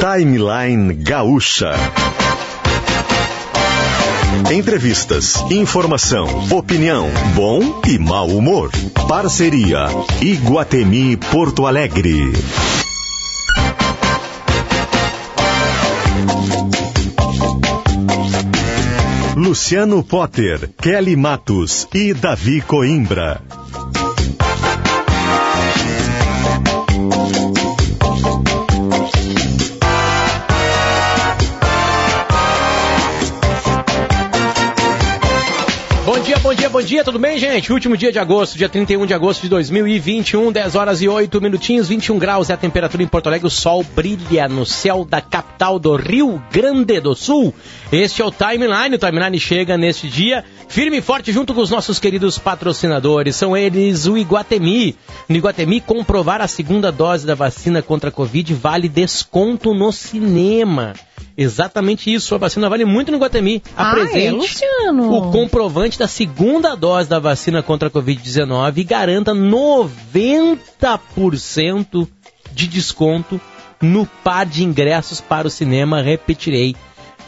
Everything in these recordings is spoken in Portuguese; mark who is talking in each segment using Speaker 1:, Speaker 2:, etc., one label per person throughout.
Speaker 1: Timeline Gaúcha. Entrevistas, informação, opinião, bom e mau humor. Parceria Iguatemi Porto Alegre. Luciano Potter, Kelly Matos e Davi Coimbra.
Speaker 2: Bom dia, bom dia, tudo bem, gente? Último dia de agosto, dia 31 de agosto de 2021, 10 horas e 8 minutinhos, 21 graus é a temperatura em Porto Alegre, o sol brilha no céu da capital do Rio Grande do Sul. Este é o Timeline, o Timeline chega neste dia firme e forte junto com os nossos queridos patrocinadores, são eles o Iguatemi. No Iguatemi, comprovar a segunda dose da vacina contra a Covid vale desconto no cinema. Exatamente isso, a vacina vale muito no Iguatemi.
Speaker 3: Ah,
Speaker 2: Apresente
Speaker 3: é, Luciano.
Speaker 2: o comprovante da segunda dose da vacina contra a Covid-19 e garanta 90% de desconto no par de ingressos para o cinema. Repetirei,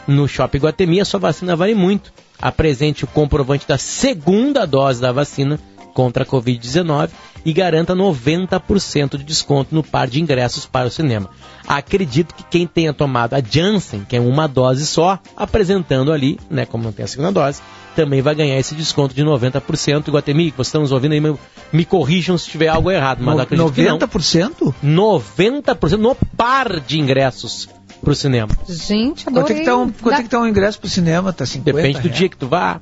Speaker 2: no Shopping Guatemi a sua vacina vale muito. Apresente o comprovante da segunda dose da vacina contra a Covid-19 e garanta 90% de desconto no par de ingressos para o cinema. Acredito que quem tenha tomado a Janssen, que é uma dose só, apresentando ali, né, como não tem a segunda dose, também vai ganhar esse desconto de 90%. Iguatemi, que vocês estão nos ouvindo aí, me, me corrijam se tiver algo errado, mas
Speaker 4: No-
Speaker 2: acredito que não.
Speaker 4: 90%?
Speaker 2: 90% no par de ingressos pro cinema.
Speaker 3: Gente,
Speaker 4: Quanto é
Speaker 3: adorei.
Speaker 4: que tá um, quanto é que tá um ingresso pro cinema? Tá 50
Speaker 2: Depende do
Speaker 4: reais?
Speaker 2: dia que tu vá,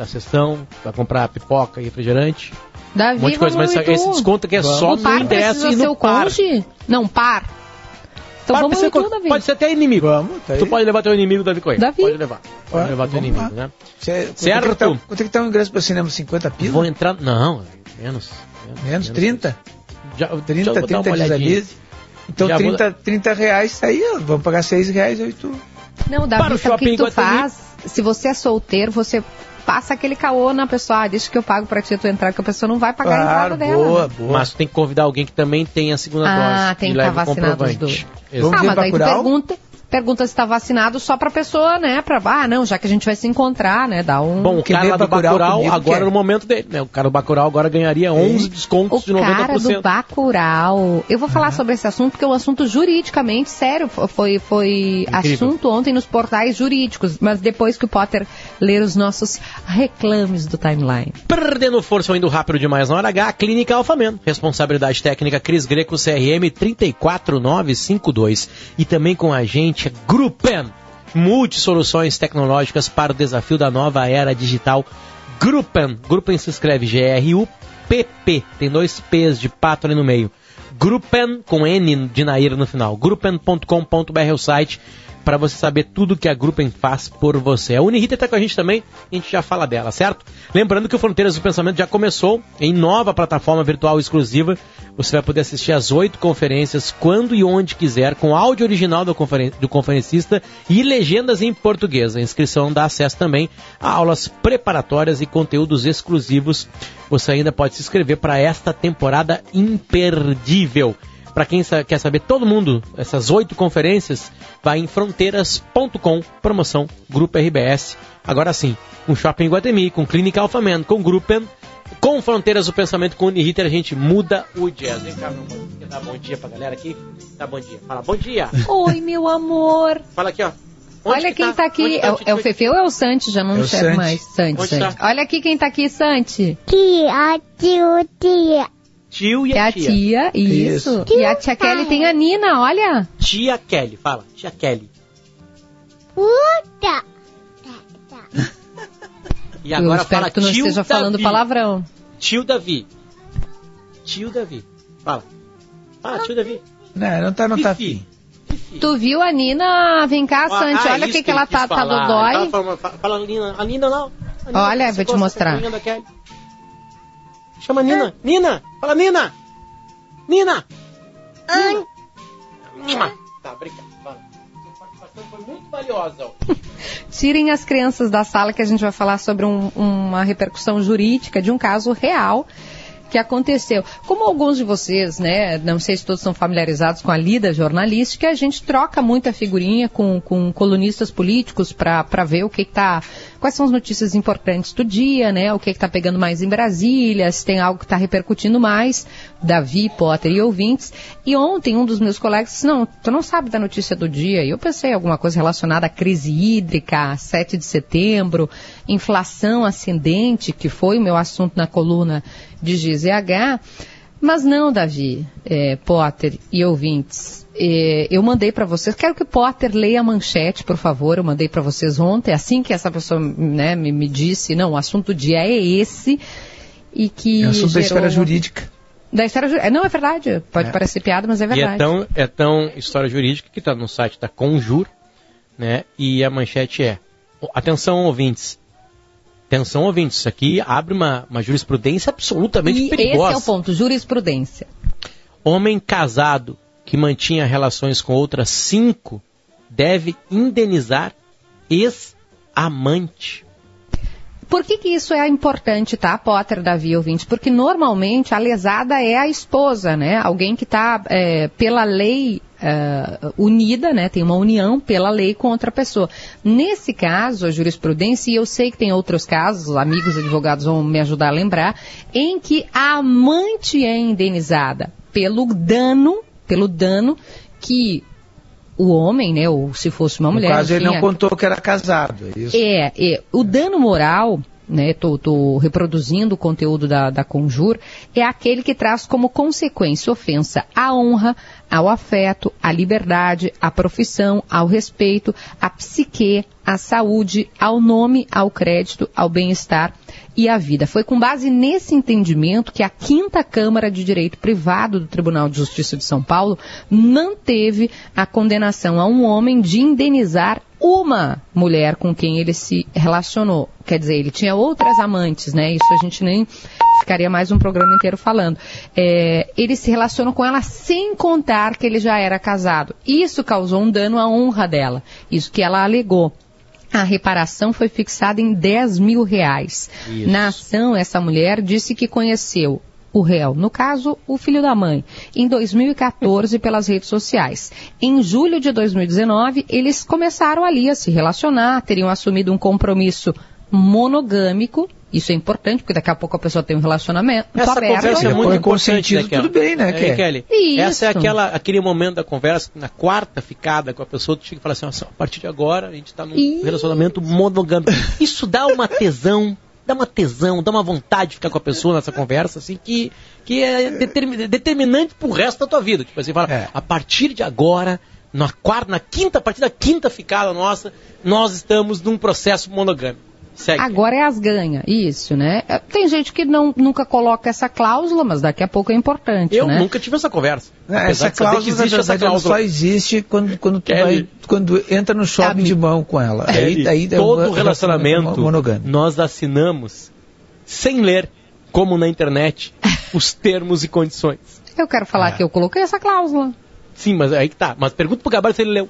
Speaker 2: da sessão, vai comprar pipoca e refrigerante.
Speaker 3: Davi,
Speaker 2: um monte de coisa, mas
Speaker 3: vamos
Speaker 2: esse
Speaker 3: ir tu.
Speaker 2: desconto aqui é só
Speaker 3: O
Speaker 2: no
Speaker 3: par
Speaker 2: ingresso e
Speaker 3: ser
Speaker 2: no par.
Speaker 3: cônjuge? Não, par. Então
Speaker 2: Par
Speaker 3: vamos tu,
Speaker 2: co-
Speaker 3: Davi.
Speaker 2: Pode ser até inimigo.
Speaker 4: Vamos, tá.
Speaker 2: Tu pode levar teu inimigo, Davi Coelho.
Speaker 3: Davi.
Speaker 2: Pode levar. Pode
Speaker 4: Ah,
Speaker 2: levar teu
Speaker 4: vamos
Speaker 2: inimigo,
Speaker 4: lá.
Speaker 2: né?
Speaker 4: Cê- quanto
Speaker 2: Certo.
Speaker 4: É que tá- Quanto é que tá um ingresso pro cinema? 50 pila?
Speaker 2: Vou entrar... Não, menos.
Speaker 4: Menos 30?
Speaker 2: Já,
Speaker 4: 30,
Speaker 2: já vou dar
Speaker 4: 30
Speaker 2: uma olhadinha.
Speaker 4: desalize. Então
Speaker 2: Já vou
Speaker 4: 30, 30 reais tá aí, ó. Vamos pagar 6 reais aí tu.
Speaker 3: Não,
Speaker 2: Para
Speaker 3: Davi,
Speaker 2: o
Speaker 3: sabe o que, que tu faz? Se você é solteiro, você passa aquele caô na pessoa. Ah, deixa que eu pago pra ti tu entrar, que a pessoa não vai pagar a
Speaker 4: Claro,
Speaker 3: entrada dela.
Speaker 4: boa, boa.
Speaker 2: Mas tu tem que convidar alguém que também tenha a segunda
Speaker 3: Ah,
Speaker 2: dose.
Speaker 3: tem
Speaker 2: e
Speaker 3: que
Speaker 2: leve
Speaker 3: estar
Speaker 2: o
Speaker 3: vacinado os
Speaker 2: comprovante.
Speaker 3: dois.
Speaker 2: Exato.
Speaker 3: Ah, mas aí tu pergunta, pergunta se tá vacinado só pra pessoa, né? Pra, ah, não, já que a gente vai se encontrar, né? Dá um...
Speaker 2: Bom, o cara lá do
Speaker 4: Bacurau comigo
Speaker 2: agora é o momento dele, né? O cara do Bacurau agora ganharia 11 descontos de
Speaker 3: O
Speaker 2: 90%.
Speaker 3: cara do Bacurau. Eu vou falar sobre esse assunto porque é um assunto juridicamente sério. Foi, foi
Speaker 2: Incrível.
Speaker 3: assunto ontem nos portais jurídicos. Mas depois que o Potter ler os nossos reclames do timeline.
Speaker 2: Perdendo força ou indo rápido demais na hora H, Clínica Alfamen. Responsabilidade técnica Cris Greco CRM 34952. E também com a gente Gruppen. Multisoluções tecnológicas para o desafio da nova era digital. Gruppen. Gruppen se escreve G-R-U-P-P. Tem dois P's de pato ali no meio. Gruppen com N de Nair no final. Gruppen.com.br é o site para você saber tudo que a Gruppen faz por você. A Unirita está com a gente também, a gente já fala dela, certo? Lembrando que o Fronteiras do Pensamento já começou em nova plataforma virtual exclusiva. Você vai poder assistir as oito conferências quando e onde quiser, com áudio original do, conferen do conferencista e legendas em português. A inscrição dá acesso também a aulas preparatórias e conteúdos exclusivos. Você ainda pode se inscrever para esta temporada imperdível. Para quem sa- quer saber todo mundo, essas oito conferências, vai em fronteiras.com, promoção Grupo RBS. Agora sim, com Shopping Guatemi, com Clínica Alphaman, com Gruppen, com Fronteiras do Pensamento, com Uniriter, a gente muda o jazz. Vem cá, meu amor, quer dar bom dia pra galera aqui? Dá bom dia. Fala, bom dia.
Speaker 3: Oi, meu amor.
Speaker 2: Fala aqui, ó. Onde
Speaker 3: Olha
Speaker 2: que
Speaker 3: quem tá, aqui.
Speaker 2: Onde
Speaker 3: É, é o
Speaker 2: Tio?
Speaker 3: Fefe ou é o Santi? Já não
Speaker 4: É
Speaker 3: enxergo mais. Santi, Santi.
Speaker 2: tá?
Speaker 3: Olha aqui quem tá aqui, Santi.
Speaker 5: Tia, tio, tia.
Speaker 2: Tio e
Speaker 3: É
Speaker 2: a
Speaker 3: a
Speaker 2: tia.
Speaker 3: tia, isso.
Speaker 4: Isso.
Speaker 3: E a tia Kelly tem a Nina, olha.
Speaker 2: Tia Kelly, fala. Tia Kelly.
Speaker 5: Puta.
Speaker 2: E agora
Speaker 3: Eu espero
Speaker 2: fala
Speaker 3: que tu não
Speaker 2: tio
Speaker 3: esteja falando
Speaker 2: Davi.
Speaker 3: palavrão.
Speaker 2: Tio Davi. Tio Davi. Fala. Fala, tio Davi.
Speaker 4: Não, não tá, não tá
Speaker 2: Fifi.
Speaker 3: Tu viu a Nina? Vem cá, Santi.
Speaker 2: Ah,
Speaker 3: olha o que, que ela tá, tá
Speaker 2: falar.
Speaker 3: dodói.
Speaker 2: Ele tava falando- fa- Fala, a Nina. A Nina não. A Nina,
Speaker 3: Olha, vou te mostrar.
Speaker 2: Chama a Nina. Nina. Fala, Nina. Nina. Nina. Tá, obrigado. Fala. Sua participação foi muito valiosa.
Speaker 3: Tirem as crianças da sala que a gente vai falar sobre um- uma repercussão jurídica de um caso real. que aconteceu. Como alguns de vocês, né, não sei se todos são familiarizados com a lida jornalística, a gente troca muita figurinha com, com colunistas políticos para ver o que está, quais são as notícias importantes do dia, né, o que está pegando mais em Brasília, se tem algo que está repercutindo mais, Davi, Potter e ouvintes. E ontem um dos meus colegas disse, não, tu não sabe da notícia do dia. E eu pensei alguma coisa relacionada à crise hídrica, 7 de setembro, inflação ascendente, que foi o meu assunto na coluna de GZH. Mas não, Davi, é, Potter e ouvintes. É, eu mandei para vocês, quero que Potter leia a manchete, por favor. Eu mandei para vocês ontem, assim que essa pessoa né, me, me, disse, não, o assunto do dia é esse. E que.
Speaker 4: É assunto
Speaker 3: gerou...
Speaker 4: da esfera jurídica.
Speaker 3: Da história jurídica. Não, é verdade. Pode é. parecer piada, mas é verdade.
Speaker 2: E é tão, é tão história jurídica que está no site da Conjur, né? E a manchete é: atenção, ouvintes. Atenção, ouvintes. Isso aqui abre uma, uma jurisprudência absolutamente
Speaker 3: e
Speaker 2: perigosa.
Speaker 3: Esse é o ponto: jurisprudência.
Speaker 2: Homem casado que mantinha relações com outras cinco deve indenizar ex-amante.
Speaker 3: Por que, que isso é importante, tá, Potter, Davi, ouvinte? Porque normalmente a lesada é a esposa, né? Alguém que está é, pela lei Uh, unida, né, tem uma união pela lei com outra pessoa. Nesse caso, a jurisprudência, e eu sei que tem outros casos, amigos advogados vão me ajudar a lembrar, em que a amante é indenizada pelo dano, pelo dano que o homem, né, ou se fosse uma mulher.
Speaker 4: No caso, ele não contou que era casado, é isso?
Speaker 3: É, é o dano moral, né, tô, tô reproduzindo o conteúdo da, da Conjur, é aquele que traz como consequência ofensa à honra, ao afeto, à liberdade, à profissão, ao respeito, à psique, à saúde, ao nome, ao crédito, ao bem-estar e à vida. Foi com base nesse entendimento que a quinta Câmara de Direito Privado do Tribunal de Justiça de São Paulo manteve a condenação a um homem de indenizar uma mulher com quem ele se relacionou. Quer dizer, ele tinha outras amantes, né? Isso a gente nem ficaria mais um programa inteiro falando. É, ele se relacionou com ela sem contar que ele já era casado. Isso causou um dano à honra dela. Isso que ela alegou. A reparação foi fixada em 10 mil reais. Isso. Na ação, essa mulher disse que conheceu o réu, no caso, o filho da mãe, em 2014 pelas redes sociais. Em julho de 2019, eles começaram ali a se relacionar, teriam assumido um compromisso monogâmico. Isso é importante, porque daqui a pouco a pessoa tem um relacionamento
Speaker 2: Essa
Speaker 3: aberto.
Speaker 2: conversa é muito importante, né,
Speaker 4: Tudo bem, né,
Speaker 2: é, Kelly? Essa é aquela, aquele momento da conversa, na quarta ficada com a pessoa, tu chega e fala assim, a partir de agora a gente está num Isso. relacionamento monogâmico. Isso dá uma tesão dá uma tesão, dá uma vontade de ficar com a pessoa nessa conversa, assim, que, que é determin, determinante pro resto da tua vida. Tipo assim, fala, é. a partir de agora, na quarta, na quinta, a partir da quinta ficada nossa, nós estamos num processo monogâmico.
Speaker 3: Segue. Agora é as ganha, isso, né? É, tem gente que não, nunca coloca essa cláusula, mas daqui a pouco é importante,
Speaker 2: Eu
Speaker 3: né?
Speaker 2: nunca tive essa conversa.
Speaker 4: É, essa cláusula, existe essa cláusula. só existe quando, quando tu vai, quando entra no shopping de mão com ela.
Speaker 2: Aí, aí todo é relacionamento monogâmico. nós assinamos sem ler, como na internet, os termos e condições.
Speaker 3: Eu quero falar é. que eu coloquei essa cláusula.
Speaker 2: Sim, mas aí que tá. Mas pergunta pro Gabriel se ele leu.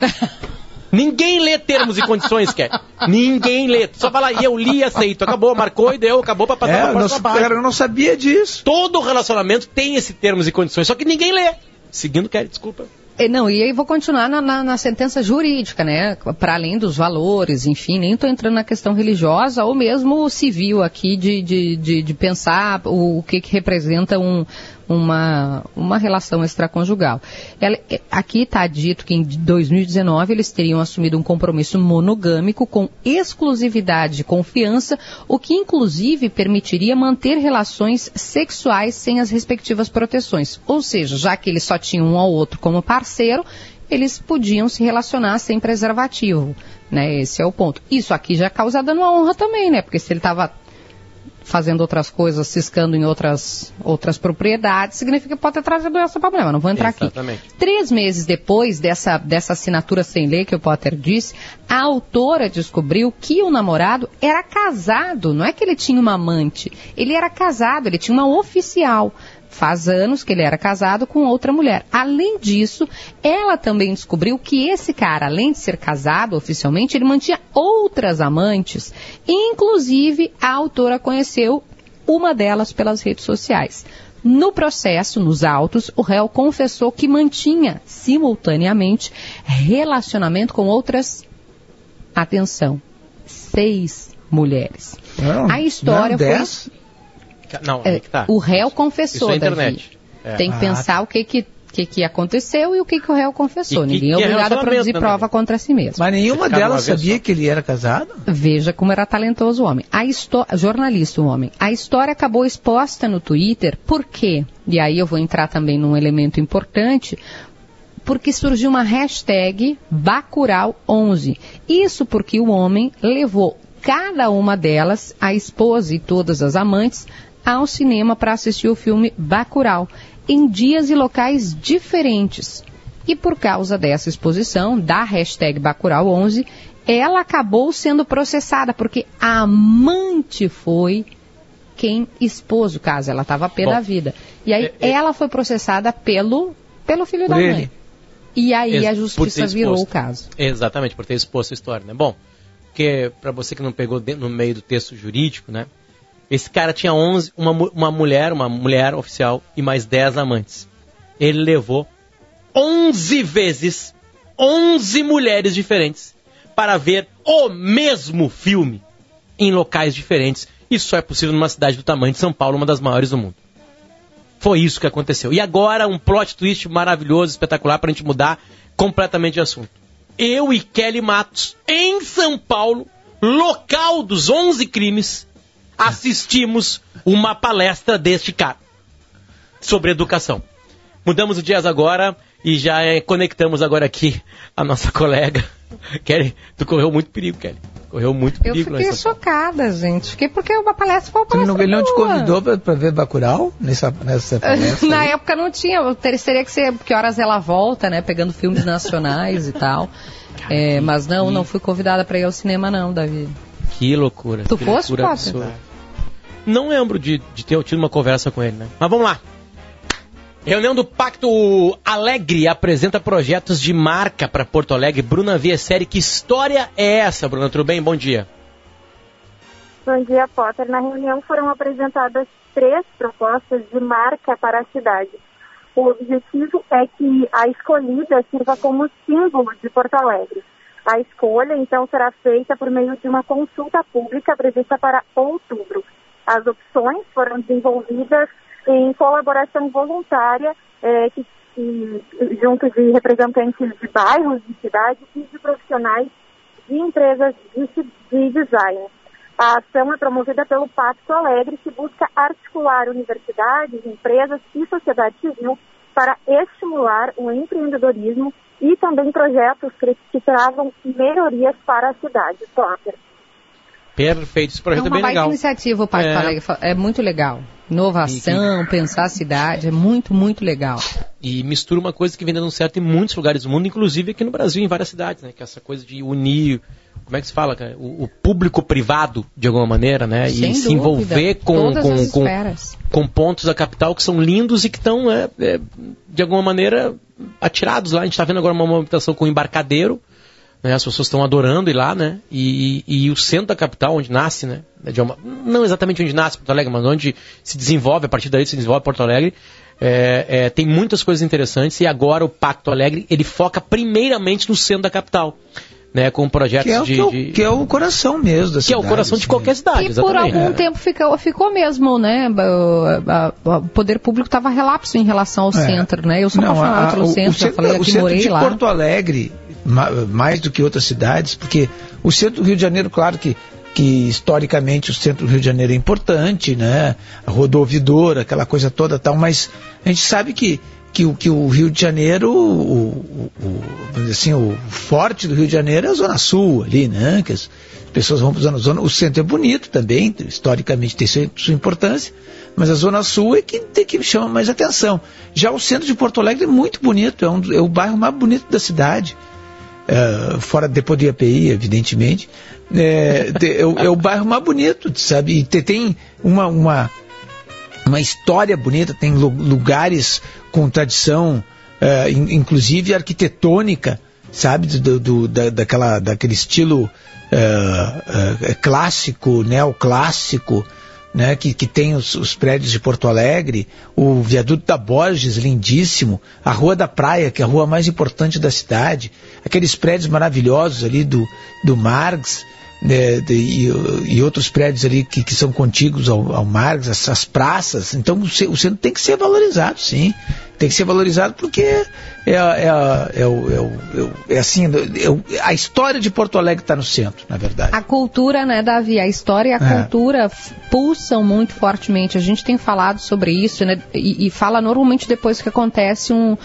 Speaker 2: Ninguém lê termos e condições, quer. Ninguém lê. Só fala, e eu li e aceito. Acabou, marcou e deu, acabou pra passar é, pra próxima
Speaker 4: página. Eu não sabia disso.
Speaker 2: Todo relacionamento tem esse termos e condições, só que ninguém lê. Seguindo, quer, desculpa.
Speaker 3: Não, e aí vou continuar na, na, na sentença jurídica, né? Para além dos valores, enfim, nem estou entrando na questão religiosa ou mesmo civil aqui de, de, de, de pensar o, o que, que representa um, uma, uma relação extraconjugal. Ela, é, aqui está dito que em 2019 eles teriam assumido um compromisso monogâmico com exclusividade e confiança, o que inclusive permitiria manter relações sexuais sem as respectivas proteções. Ou seja, já que eles só tinham um ao outro como parceiro, eles podiam se relacionar sem preservativo. Né? Esse é o ponto. Isso aqui já causa dano à honra também, né? Porque se ele estava fazendo outras coisas, ciscando em outras, outras propriedades, significa que pode ter trazido essa problema. Não vou entrar Exatamente. aqui. Três meses depois dessa, dessa assinatura sem lei que o Potter disse, a autora descobriu que o namorado era casado. Não é que ele tinha uma amante. Ele era casado, ele tinha uma oficial. Faz anos que ele era casado com outra mulher. Além disso, ela também descobriu que esse cara, além de ser casado oficialmente, ele mantinha outras amantes. Inclusive, a autora conheceu uma delas pelas redes sociais. No processo, nos autos, o réu confessou que mantinha simultaneamente relacionamento com outras, atenção, seis mulheres.
Speaker 4: Não,
Speaker 3: a história
Speaker 4: não,
Speaker 3: foi.
Speaker 4: dez?
Speaker 2: Não, é, que tá.
Speaker 3: O réu confessou,
Speaker 2: Isso é. É.
Speaker 3: Tem que
Speaker 4: Ah,
Speaker 3: pensar o que que, que que aconteceu e o que que o réu confessou.
Speaker 2: Que-
Speaker 3: Ninguém é
Speaker 2: que é
Speaker 3: obrigado a produzir
Speaker 2: relacionamento, né,
Speaker 3: prova contra si mesmo.
Speaker 4: Mas nenhuma delas sabia
Speaker 2: só.
Speaker 4: que ele era casado?
Speaker 3: Veja como era talentoso o homem. A jornalista, o homem. A história acabou exposta no Twitter, por quê? E aí eu vou entrar também num elemento importante, porque surgiu uma hashtag Bacurau11. Isso porque o homem levou cada uma delas, a esposa e todas as amantes, ao cinema para assistir o filme Bacurau, em dias e locais diferentes. E por causa dessa exposição, da hashtag Bacurau11, ela acabou sendo processada, porque a amante foi quem expôs o caso. Ela estava a pé da vida. E aí
Speaker 2: é- é-
Speaker 3: ela foi processada pelo, pelo filho
Speaker 4: Por
Speaker 3: da
Speaker 4: ele.
Speaker 3: mãe. E aí
Speaker 2: Ex-
Speaker 3: a justiça virou o caso.
Speaker 2: Exatamente, por ter exposto a história, né? Bom, porque para você que não pegou no meio do texto jurídico, né? Esse cara tinha 11, uma, uma mulher, uma mulher oficial e mais 10 amantes. Ele levou 11 vezes 11 mulheres diferentes para ver o mesmo filme em locais diferentes. Isso só é possível numa cidade do tamanho de São Paulo, uma das maiores do mundo. Foi isso que aconteceu. E agora um plot twist maravilhoso, espetacular, para a gente mudar completamente de assunto. Eu e Kelly Matos, em São Paulo, local dos 11 crimes, assistimos uma palestra deste cara sobre educação. Mudamos o dias agora e já eh, conectamos agora aqui a nossa colega. Kelly, tu correu muito perigo, Kelly. Correu muito
Speaker 3: Eu
Speaker 2: perigo. em
Speaker 3: fiquei chocada, gente. Fiquei porque uma palestra foi uma
Speaker 4: Você não,
Speaker 3: palestra
Speaker 4: ele não te convidou pra, pra ver Bacurau nessa, nessa palestra?
Speaker 3: Na
Speaker 4: aí?
Speaker 3: época não tinha, eu ter- teria que ser que horas ela volta, né? Pegando filmes nacionais e tal. É, mas não, não fui convidada para ir ao cinema não, Davi.
Speaker 2: Que loucura.
Speaker 3: Tu
Speaker 2: que
Speaker 3: fosse,
Speaker 2: loucura. Não lembro de, de ter tido uma conversa com ele, né? Mas vamos lá. Reunião do Pacto Alegre apresenta projetos de marca para Porto Alegre. Bruna Viesseri, que história é essa, Bruna? Tudo bem? Bom dia.
Speaker 6: Bom dia, Potter. Na reunião foram apresentadas três propostas de marca para a cidade. O objetivo é que a escolhida sirva como símbolo de Porto Alegre. A escolha, então, será feita por meio de uma consulta pública prevista para outubro. As opções foram desenvolvidas em colaboração voluntária eh, que, que- junto de representantes de bairros, de cidades e de profissionais de empresas de, de design. A ação é promovida pelo Pacto Alegre, que busca articular universidades, empresas e sociedade civil para estimular o empreendedorismo e também projetos que, que travam melhorias para a cidade.
Speaker 2: Perfeito. Esse
Speaker 3: É
Speaker 2: projeto é
Speaker 3: uma
Speaker 2: bem
Speaker 3: baita
Speaker 2: legal.
Speaker 3: iniciativa o Pacto
Speaker 2: É.
Speaker 3: Alegre. É muito legal. Inovação, pensar a cidade, é muito, muito legal.
Speaker 2: E mistura uma coisa que vem dando certo em muitos lugares do mundo, inclusive aqui no Brasil, em várias cidades, né? Que é essa coisa de unir, como é que se fala, cara? O, o público privado, de alguma maneira, né?
Speaker 3: Sem
Speaker 2: e se
Speaker 3: dúvida.
Speaker 2: envolver com, com,
Speaker 3: as
Speaker 2: com, com pontos da capital que são lindos e que estão, é, é, de alguma maneira, atirados lá. A gente está vendo agora uma movimentação com o embarcadeiro, né? As pessoas estão adorando ir lá, né? E, e- e o centro da capital, onde nasce, né? de uma- não exatamente onde nasce Porto Alegre, mas onde se desenvolve, a partir daí se desenvolve Porto Alegre, é, é, tem muitas coisas interessantes e agora o Pacto Alegre, ele foca primeiramente no centro da capital, né? Com projetos
Speaker 4: Que é, o,
Speaker 2: de...
Speaker 4: que, é o,
Speaker 2: de-
Speaker 4: que é o coração mesmo da
Speaker 2: que é o
Speaker 4: cidade,
Speaker 2: coração de qualquer cidade,
Speaker 3: E por algum
Speaker 2: É.
Speaker 3: tempo ficou, ficou mesmo, né? O, o poder público estava relapso em relação ao
Speaker 4: É.
Speaker 3: centro, né? Eu sou
Speaker 4: Não,
Speaker 3: apaixonada
Speaker 4: a-
Speaker 3: pelo
Speaker 4: o-
Speaker 3: centro,
Speaker 4: o
Speaker 3: já
Speaker 4: centro,
Speaker 3: falei
Speaker 4: o
Speaker 3: aqui,
Speaker 4: centro
Speaker 3: morei
Speaker 4: de
Speaker 3: lá.
Speaker 4: Porto Alegre, mais do que outras cidades, porque o centro do Rio de Janeiro, claro que, que historicamente o centro do Rio de Janeiro é importante, né? A rodovidora, aquela coisa toda tal, mas a gente sabe que, que, que o Rio de Janeiro, o, o- o- assim, o forte do Rio de Janeiro é a Zona Sul ali, né? Que as pessoas vão para a Zona Zona. O centro é bonito também, historicamente tem sua, sua importância, mas a Zona Sul é que, tem que chama mais atenção. Já o centro de Porto Alegre é muito bonito, é, um, é o bairro mais bonito da cidade. É, fora depois do IAPI, evidentemente, é, de- é o, é o bairro mais bonito, sabe? E te- tem uma, uma, uma história bonita, tem lu- lugares com tradição, é, in- inclusive arquitetônica, sabe? Do, do- da, daquela, daquele estilo é, é, clássico, neoclássico, né, que, que tem os, os, prédios de Porto Alegre, o viaduto da Borges, lindíssimo, a Rua da Praia, que é a rua mais importante da cidade, aqueles prédios maravilhosos ali do, do Marx, né, de, e, e, outros prédios ali que, que são contíguos ao, ao Marx, essas praças. Então o, o centro tem que ser valorizado, sim. Tem que ser valorizado porque é, é, é, é, é assim, a história de Porto Alegre está no centro, na verdade.
Speaker 3: A cultura, né, Davi? A história e a cultura pulsam muito fortemente. A gente tem falado sobre isso, né? E, e fala normalmente depois que acontece um,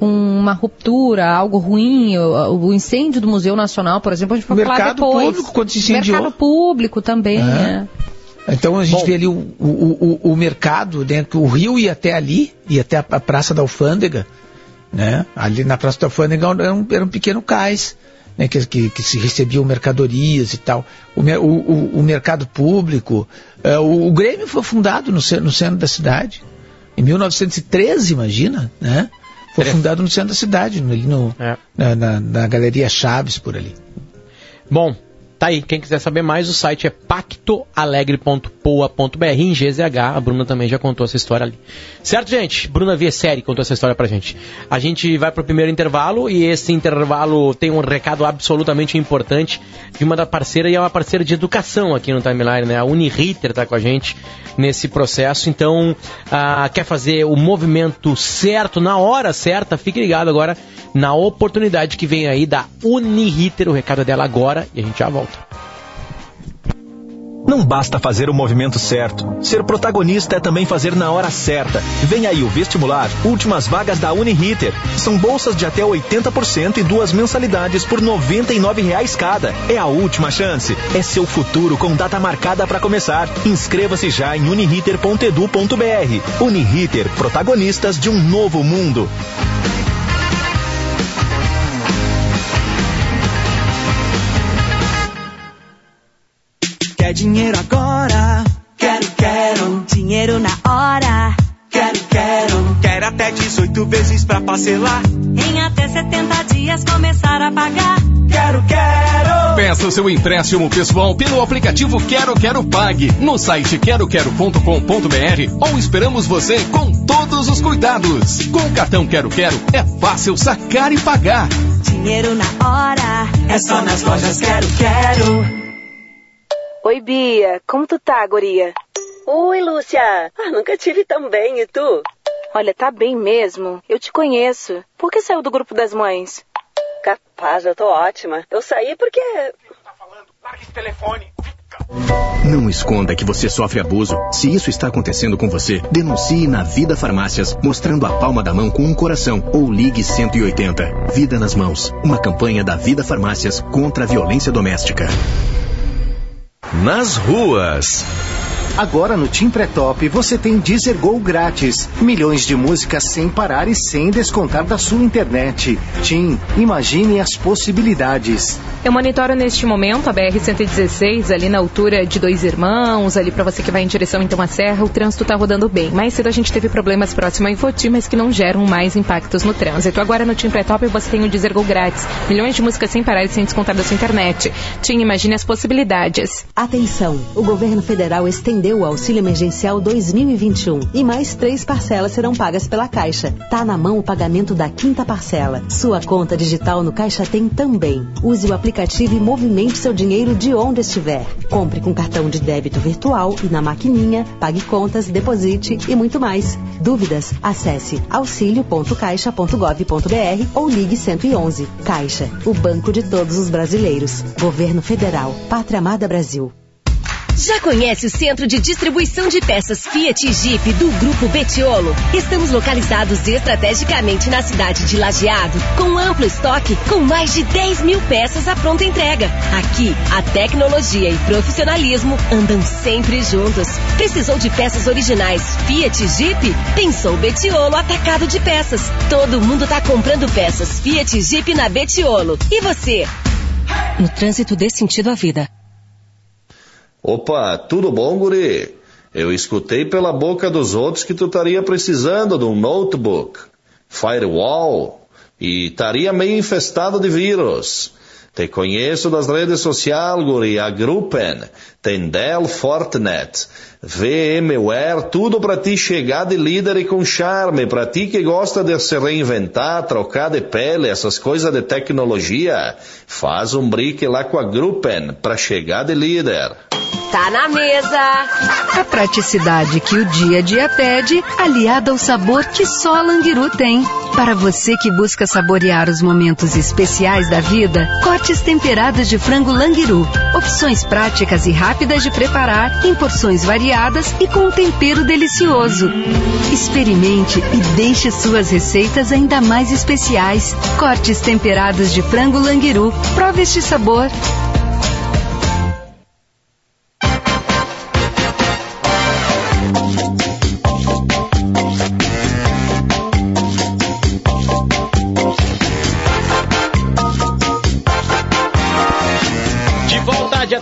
Speaker 3: uma ruptura, algo ruim, o, incêndio do Museu Nacional, por exemplo, a gente
Speaker 4: vai falar depois. Mercado público, quando se incendiou.
Speaker 3: Mercado público também, é. né?
Speaker 4: Então a gente Bom, vê ali o, o, o, o mercado, dentro, o rio ia até ali, ia até a, a Praça da Alfândega, né? Ali na Praça da Alfândega era um, era um pequeno cais, né? que, que, que, se recebiam mercadorias e tal. O, o, o mercado público, é, o, o, Grêmio foi fundado no, no centro da cidade, em 1913, imagina, né? Foi fundado no centro da cidade, ali no, é. na, na, na Galeria Chaves, por ali.
Speaker 2: Bom, Tá aí, quem quiser saber mais, o site é pactoalegre.poa.br em GZH. A Bruna também já contou essa história ali. Certo, gente? Bruna Viesseri contou essa história pra gente. A gente vai pro primeiro intervalo e esse intervalo tem um recado absolutamente importante de uma da parceira e é uma parceira de educação aqui no Timeline, né? A Uniriter tá com a gente nesse processo. Então, ah, quer fazer o movimento certo, na hora certa, fique ligado agora na oportunidade que vem aí da Uniriter. O recado é dela agora e a gente já volta.
Speaker 1: Não basta fazer o movimento certo. Ser protagonista é também fazer na hora certa. Vem aí o vestibular, últimas vagas da Uniriter. São bolsas de até 80% e duas mensalidades por R$ 99,00 cada. É a última chance. É seu futuro com data marcada para começar. Inscreva-se já em uniriter.edu.br. Uniriter, protagonistas de um novo mundo.
Speaker 7: Quer dinheiro agora? Quero, quero. Dinheiro na hora? Quero, quero. Quero até 18 vezes pra parcelar.
Speaker 8: Em até 70 dias começar a pagar.
Speaker 7: Quero, quero.
Speaker 9: Peça o seu empréstimo pessoal pelo aplicativo Quero Quero Pague no site queroquero.com.br ou esperamos você com todos os cuidados. Com o cartão Quero Quero é fácil sacar e pagar.
Speaker 8: Dinheiro na hora.
Speaker 7: É só nas lojas Quero Quero.
Speaker 10: Oi, Bia. Como tu tá, guria?
Speaker 11: Oi, Lúcia. Ah, nunca tive tão bem, e tu?
Speaker 10: Olha, tá bem mesmo. Eu te conheço. Por que saiu do grupo das mães?
Speaker 11: Capaz, eu tô ótima. Eu saí porque... Tá falando? Larga esse
Speaker 1: telefone. Não esconda que você sofre abuso. Se isso está acontecendo com você, denuncie na Vida Farmácias, mostrando a palma da mão com um coração ou ligue 180. Vida nas mãos. Uma campanha da Vida Farmácias contra a violência doméstica
Speaker 12: nas ruas. Agora no Tim Pré-Top você tem Deezer Go grátis. Milhões de músicas sem parar e sem descontar da sua internet. Tim, imagine as possibilidades.
Speaker 13: Eu monitoro neste momento a BR-116, ali na altura de Dois Irmãos, ali para você que vai em direção então à Serra, o trânsito tá rodando bem. Mais cedo a gente teve problemas próximo a Infoti, mas que não geram mais impactos no trânsito. Agora no Tim Pré-Top você tem o Deezer Go grátis. Milhões de músicas sem parar e sem descontar da sua internet. Tim, imagine as possibilidades.
Speaker 14: Atenção, o governo federal estendeu estendeu o auxílio emergencial 2021 e mais três parcelas serão pagas pela Caixa. Tá na mão o pagamento da quinta parcela. Sua conta digital no Caixa tem também. Use o aplicativo e movimente seu dinheiro de onde estiver. Compre com cartão de débito virtual e na maquininha, pague contas, deposite e muito mais. Dúvidas? Acesse auxilio.caixa.gov.br ou ligue 111. Caixa, o banco de todos os brasileiros. Governo Federal. Pátria Amada Brasil.
Speaker 15: Já conhece o centro de distribuição de peças Fiat e Jeep do Grupo Betiolo? Estamos localizados estrategicamente na cidade de Lajeado, com amplo estoque, com mais de 10 mil peças à pronta entrega. Aqui, a tecnologia e profissionalismo andam sempre juntos. Precisou de peças originais Fiat e Jeep? Pensou Betiolo Atacado de Peças. Todo mundo está comprando peças Fiat e Jeep na Betiolo. E você?
Speaker 16: No trânsito dê sentido à vida.
Speaker 17: Opa, tudo bom, guri? Eu escutei pela boca dos outros que tu estaria precisando de um notebook, firewall e estaria meio infestado de vírus. Te conheço das redes sociais, guri, a Gruppen, tem Dell Fortinet, VMware, tudo para ti chegar de líder e com charme, para ti que gosta de se reinventar, trocar de pele, essas coisas de tecnologia, faz um brique lá com a Gruppen para chegar de líder.
Speaker 15: Tá na mesa.
Speaker 18: A praticidade que o dia a dia pede, aliada ao sabor que só a Languiru tem. Para você que busca saborear os momentos especiais da vida, cortes temperados de frango Languiru. Opções práticas e rápidas de preparar, em porções variadas e com um tempero delicioso. Experimente e deixe suas receitas ainda mais especiais. Cortes temperados de frango Languiru. Prove este sabor.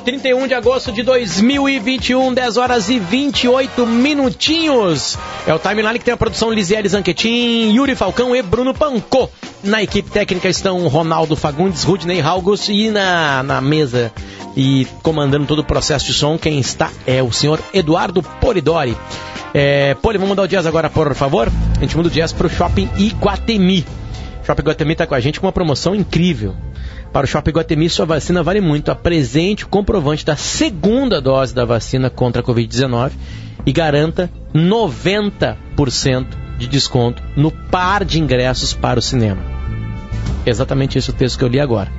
Speaker 2: 31 de agosto de 2021, 10 horas e 28 minutinhos. É o timeline que tem a produção Lisiele Zanquetin, Yuri Falcão e Bruno Pancô. Na equipe técnica estão Ronaldo Fagundes, Rudney Halgos e na, na mesa e comandando todo o processo de som, quem está é o senhor Eduardo Polidori. É, Poli, vamos mudar o jazz agora, por favor? A gente muda o jazz para o Shopping Iguatemi. Shopping Iguatemi está com a gente com uma promoção incrível. Para o Shopping Iguatemi, sua vacina vale muito. Apresente o comprovante da segunda dose da vacina contra a Covid-19 e garanta 90% de desconto no par de ingressos para o cinema. Exatamente esse o texto que eu li agora.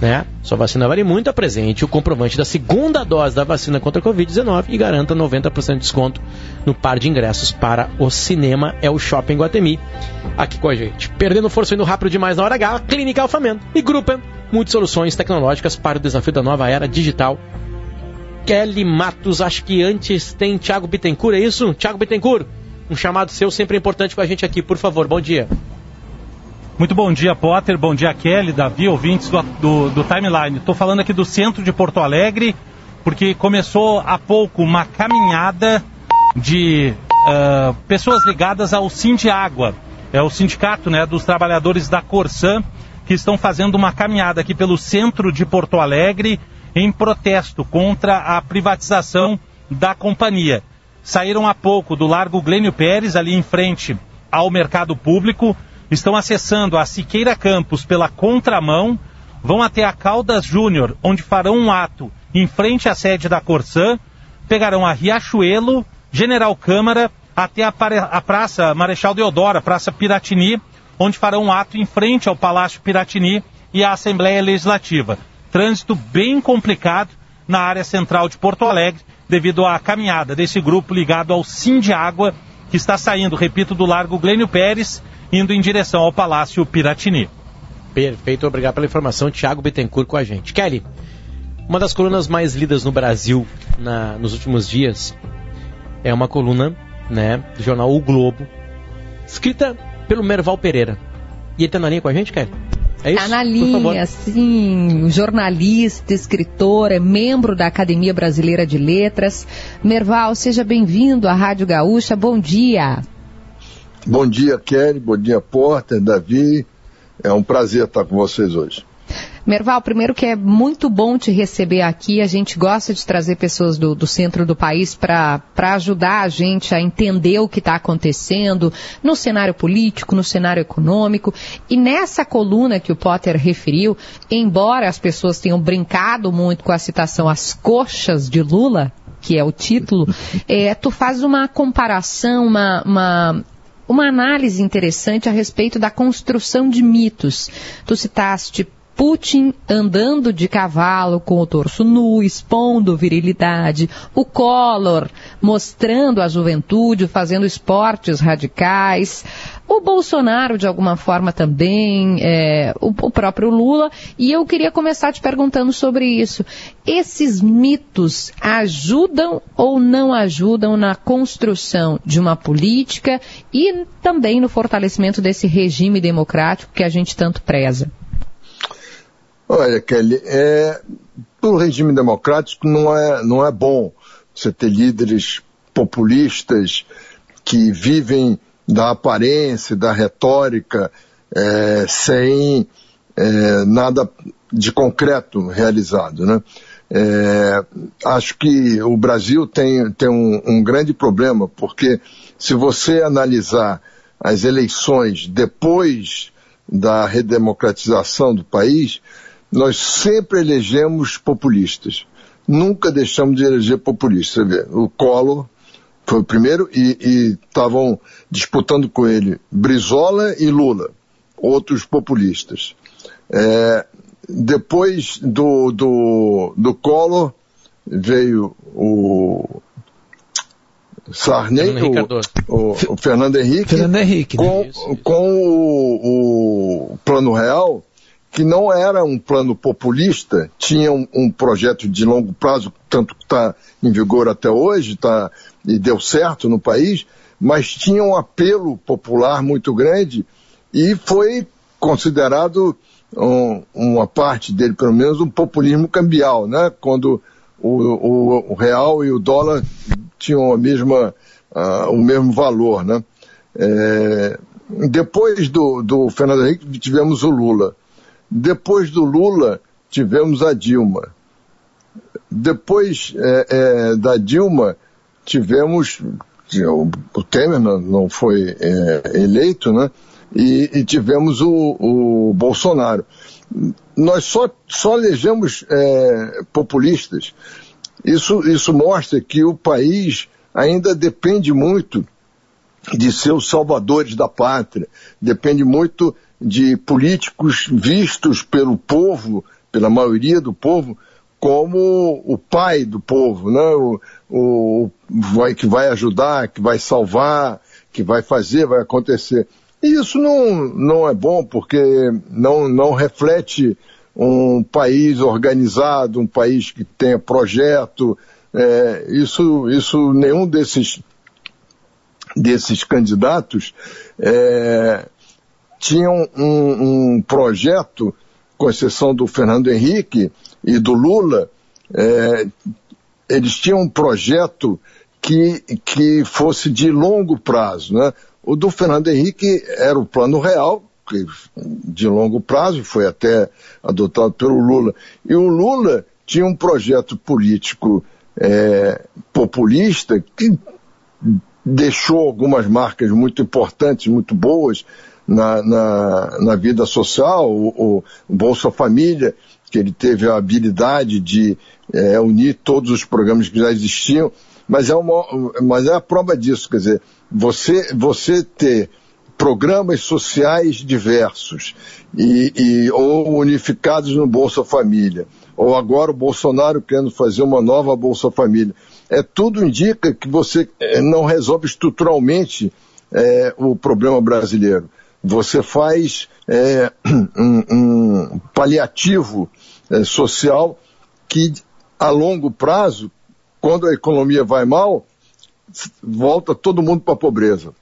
Speaker 2: Né? Sua vacina vale muito, apresente o comprovante da segunda dose da vacina contra a Covid-19 e garanta 90% de desconto no par de ingressos para o cinema. É o Shopping Guatemi. Aqui com a gente. Perdendo força indo rápido demais na hora H, Clínica Alfamento e Gruppen. Muitas soluções tecnológicas para o desafio da nova era digital. Kelly Matos, acho que antes tem Thiago Bittencourt, é isso? Thiago Bittencourt, um chamado seu sempre importante com a gente aqui, por favor, bom dia.
Speaker 19: Muito bom dia, Potter. Bom dia, Kelly, Davi, ouvintes do, do, do Timeline. Estou falando aqui do centro de Porto Alegre, porque começou há pouco uma caminhada de uh, pessoas ligadas ao Sindiágua. É o sindicato né, dos trabalhadores da Corsan que estão fazendo uma caminhada aqui pelo centro de Porto Alegre em protesto contra a privatização da companhia. Saíram há pouco do Largo Glênio Pérez, ali em frente ao mercado público, estão acessando a Siqueira Campos pela contramão, vão até a Caldas Júnior, onde farão um ato em frente à sede da Corsã, pegarão a Riachuelo, General Câmara, até a, a Praça Marechal Deodora, Praça Piratini, onde farão um ato em frente ao Palácio Piratini e à Assembleia Legislativa. Trânsito bem complicado na área central de Porto Alegre, devido à caminhada desse grupo ligado ao Sindiágua, que está saindo, repito, do Largo Glênio Pérez, indo em direção ao Palácio Piratini.
Speaker 2: Perfeito, obrigado pela informação. Tiago Bittencourt com a gente. Kelly, uma das colunas mais lidas no Brasil na, nos últimos dias é uma coluna né, do jornal O Globo, escrita pelo Merval Pereira. E ele está na linha com a gente, Kelly? É isso?
Speaker 3: Tá na linha, sim, jornalista, escritor, é membro da Academia Brasileira de Letras. Merval, seja bem-vindo à Rádio Gaúcha, bom dia.
Speaker 20: Bom dia, Kelly, bom dia, Porter, Davi. É um prazer estar com vocês hoje.
Speaker 3: Merval, primeiro que é muito bom te receber aqui. A gente gosta de trazer pessoas do, do centro do país para ajudar a gente a entender o que está acontecendo no cenário político, no cenário econômico. E nessa coluna que o Potter referiu, embora as pessoas tenham brincado muito com a citação As Coxas de Lula, que é o título, é, tu faz uma comparação, uma, uma uma análise interessante a respeito da construção de mitos. Tu citaste Putin andando de cavalo com o torso nu, expondo virilidade, o Collor mostrando a juventude, fazendo esportes radicais, o Bolsonaro de alguma forma também, é, o, o próprio Lula, e eu queria começar te perguntando sobre isso. Esses mitos ajudam ou não ajudam na construção de uma política e também no fortalecimento desse regime democrático que a gente tanto preza?
Speaker 20: Olha, Kelly, é, o regime democrático não é, não é bom você ter líderes populistas que vivem da aparência, da retórica, é, sem é, nada de concreto realizado, né? É, acho que o Brasil tem, tem um, um grande problema, porque se você analisar as eleições depois da redemocratização do país, nós sempre elegemos populistas. Nunca deixamos de eleger populistas. Você vê, o Collor foi o primeiro e estavam disputando com ele Brizola e Lula, outros populistas. É, depois do, do, do Collor veio o Sarney, o, o, o, Fernando Henrique,
Speaker 4: Fernando Henrique
Speaker 20: com,
Speaker 4: né? isso, isso.
Speaker 20: com o, o, Plano Real, que não era um plano populista, tinha um, um projeto de longo prazo, tanto que está em vigor até hoje, tá, e deu certo no país, mas tinha um apelo popular muito grande e foi considerado um, uma parte dele, pelo menos, um populismo cambial, né? Quando o, o, o real e o dólar tinham a mesma, uh, o mesmo valor, né? É, depois do, do Fernando Henrique tivemos o Lula. Depois do Lula tivemos a Dilma. Depois é, é, da Dilma tivemos o, Temer não, foi é, eleito, né? e, e tivemos o, o, Bolsonaro. Nós só, só elegemos é, populistas. Isso, isso mostra que o país ainda depende muito de seus salvadores da pátria, depende muito de políticos vistos pelo povo, pela maioria do povo, como o pai do povo, né? o, o vai, que vai ajudar, que vai salvar, que vai fazer, vai acontecer. E isso não, não é bom porque não, não reflete um país organizado, um país que tenha projeto. É, isso, isso nenhum desses, desses candidatos é, tinha um, um, projeto, com exceção do Fernando Henrique e do Lula, é, eles tinham um projeto que, que fosse de longo prazo, né? O do Fernando Henrique era o plano real, que de longo prazo, foi até adotado pelo Lula. E o Lula tinha um projeto político é, populista que deixou algumas marcas muito importantes, muito boas na, na, na vida social, o, o, Bolsa Família, que ele teve a habilidade de é, unir todos os programas que já existiam, mas é, uma, mas é a prova disso, quer dizer, você, você ter programas sociais diversos e, e, ou unificados no Bolsa Família, ou agora o Bolsonaro querendo fazer uma nova Bolsa Família, é tudo indica que você eh, não resolve estruturalmente é, o problema brasileiro. Você faz é, um, um, paliativo é, social que a longo prazo, quando a economia vai mal, volta todo mundo para a pobreza.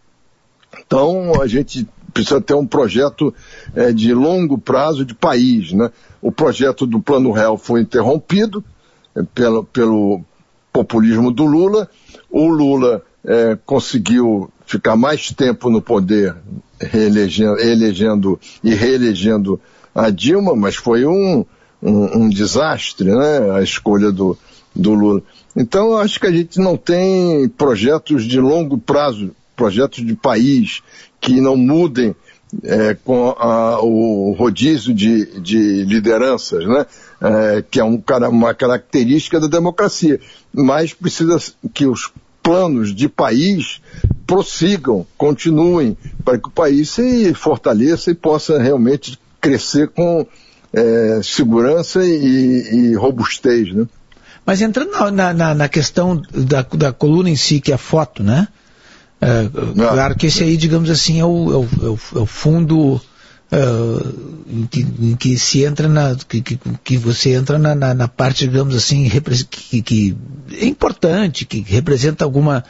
Speaker 20: Então, a gente precisa ter um projeto é, de longo prazo de país. Né? O projeto do Plano Real foi interrompido é, pelo, pelo populismo do Lula. O Lula é, conseguiu ficar mais tempo no poder, reelegendo, elegendo e reelegendo a Dilma, mas foi um, um, um desastre né? a escolha do, do Lula. Então, eu acho que a gente não tem projetos de longo prazo, projetos de país que não mudem é, com a, o rodízio de, de lideranças, né? É, que é um, uma característica da democracia. Mas precisa que os planos de país prossigam, continuem, para que o país se fortaleça e possa realmente crescer com é, segurança e, e robustez. Né?
Speaker 4: Mas entrando na, na, na questão da, da, coluna em si, que é a foto, né? É, claro que esse aí, digamos assim, é o, é o, é é o fundo Uh, em, que, em, que, se entra na que, que, que você entra na, na, na, parte digamos assim que, que, é importante que representa alguma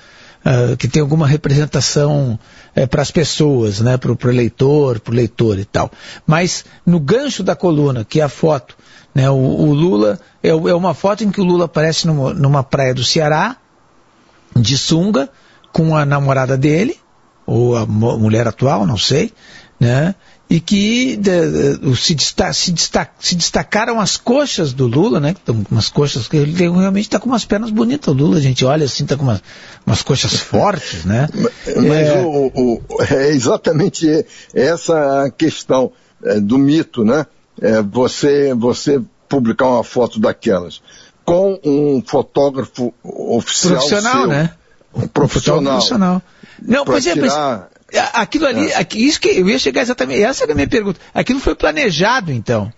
Speaker 4: uh, que tem alguma representação uh, para as pessoas né para o eleitor para o leitor e tal mas no gancho da coluna que é a foto né? O, o Lula é, é, uma foto em que o Lula aparece numa, numa praia do Ceará, de sunga, com a namorada dele, ou a mulher atual, não sei, né? E que de, de, se, desta, se, desta, se, destacaram as coxas do Lula, né? Umas coxas que ele realmente está com umas pernas bonitas. O Lula, a gente olha assim, está com uma, umas coxas fortes, né?
Speaker 20: Mas é... O, o, é exatamente essa a questão é, do mito, né? É, você, você publicar uma foto daquelas com um fotógrafo oficial
Speaker 4: profissional,
Speaker 20: seu,
Speaker 4: né?
Speaker 20: Um profissional.
Speaker 4: profissional. Não, pois é, tirar... aquilo ali, é. aqui, isso que eu ia chegar exatamente, essa era a minha pergunta. Aquilo foi planejado, então?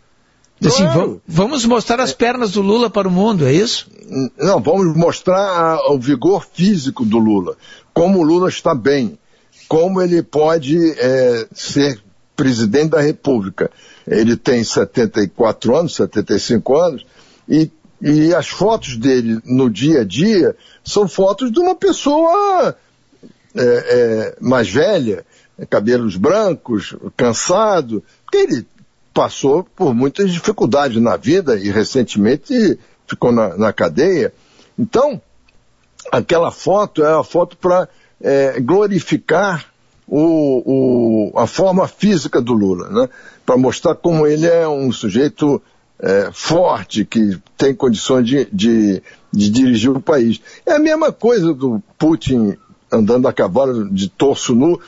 Speaker 4: Assim, claro. vamos mostrar as pernas do Lula para o mundo, é isso?
Speaker 20: Não, vamos mostrar o vigor físico do Lula, como o Lula está bem, como ele pode é, ser presidente da República. Ele tem 74 anos, 75 anos, e, e as fotos dele no dia a dia são fotos de uma pessoa é, é, mais velha, cabelos brancos, cansado, porque ele passou por muitas dificuldades na vida e recentemente ficou na, na cadeia. Então, aquela foto é a foto para é, glorificar o, o, a forma física do Lula, né? para mostrar como ele é um sujeito é, forte, que tem condições de, de, de, dirigir o país. É a mesma coisa do Putin andando a cavalo de torso nu.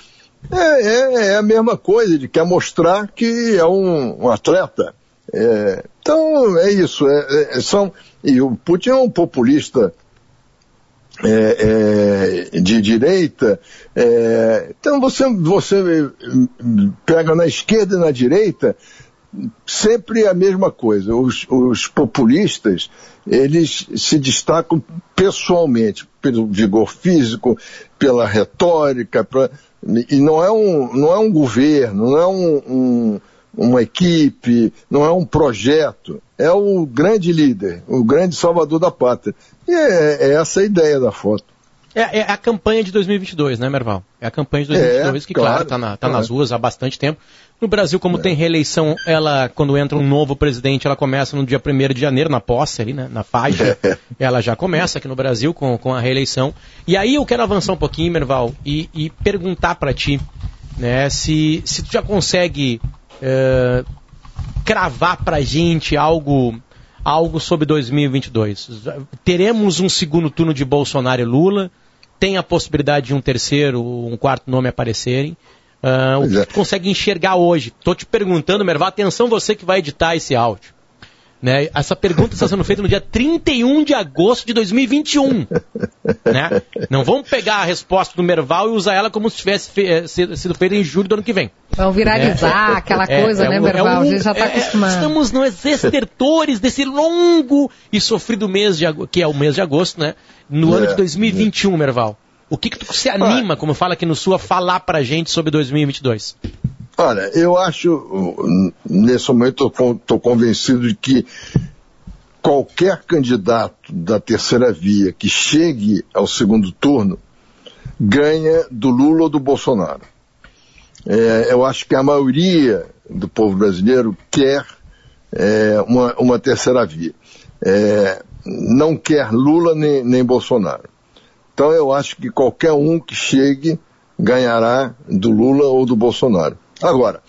Speaker 20: É, é, é a mesma coisa, ele quer mostrar que é um, um atleta. É, então é isso. É, é, são, e o Putin é um populista é, é, de direita. É, então você, você pega na esquerda e na direita sempre a mesma coisa. Os, os populistas, eles se destacam pessoalmente, pelo vigor físico, pela retórica, pra, e não é um, não é um governo, não é um, um, uma equipe, não é um projeto, é o grande líder, o grande salvador da pátria. E é, é essa a ideia da foto.
Speaker 2: É, é, a campanha de 2022, né, Merval? É a campanha de 2022 é, que, claro, está na, tá nas ruas há bastante tempo. No Brasil, como é. tem reeleição, ela, quando entra um novo presidente, ela começa no dia 1 de janeiro, na posse ali, né, na faixa. ela já começa aqui no Brasil com, com a reeleição. E aí eu quero avançar um pouquinho, Merval, e, e perguntar para ti, né, se, se tu já consegue uh, cravar pra gente algo algo sobre 2022. Teremos um segundo turno de Bolsonaro e Lula? tem a possibilidade de um terceiro, um quarto nome aparecerem. Uh, o que é. tu consegue enxergar hoje? Estou te perguntando, Merval, atenção você que vai editar esse áudio. Né? Essa pergunta está sendo feita no dia 31 de agosto de 2021. né? Não vamos pegar a resposta do Merval e usar ela como se tivesse fe eh, sido feita em julho do ano que vem.
Speaker 3: Vamos viralizar é, aquela é, coisa, é, né, Merval? Um, a gente já está é, acostumado.
Speaker 2: Estamos nos estertores desse longo e sofrido mês, de, que é o mês de agosto, né? No ano de 2021, Merval. O que, que tu se anima, como fala aqui no Sul, a falar pra gente sobre 2022?
Speaker 20: Olha, eu acho, nesse momento estou convencido de que qualquer candidato da terceira via que chegue ao segundo turno ganha do Lula ou do Bolsonaro. É, eu acho que a maioria do povo brasileiro quer é, uma, uma, terceira via. É, não quer Lula nem, nem Bolsonaro. Então eu acho que qualquer um que chegue ganhará do Lula ou do Bolsonaro. Agora,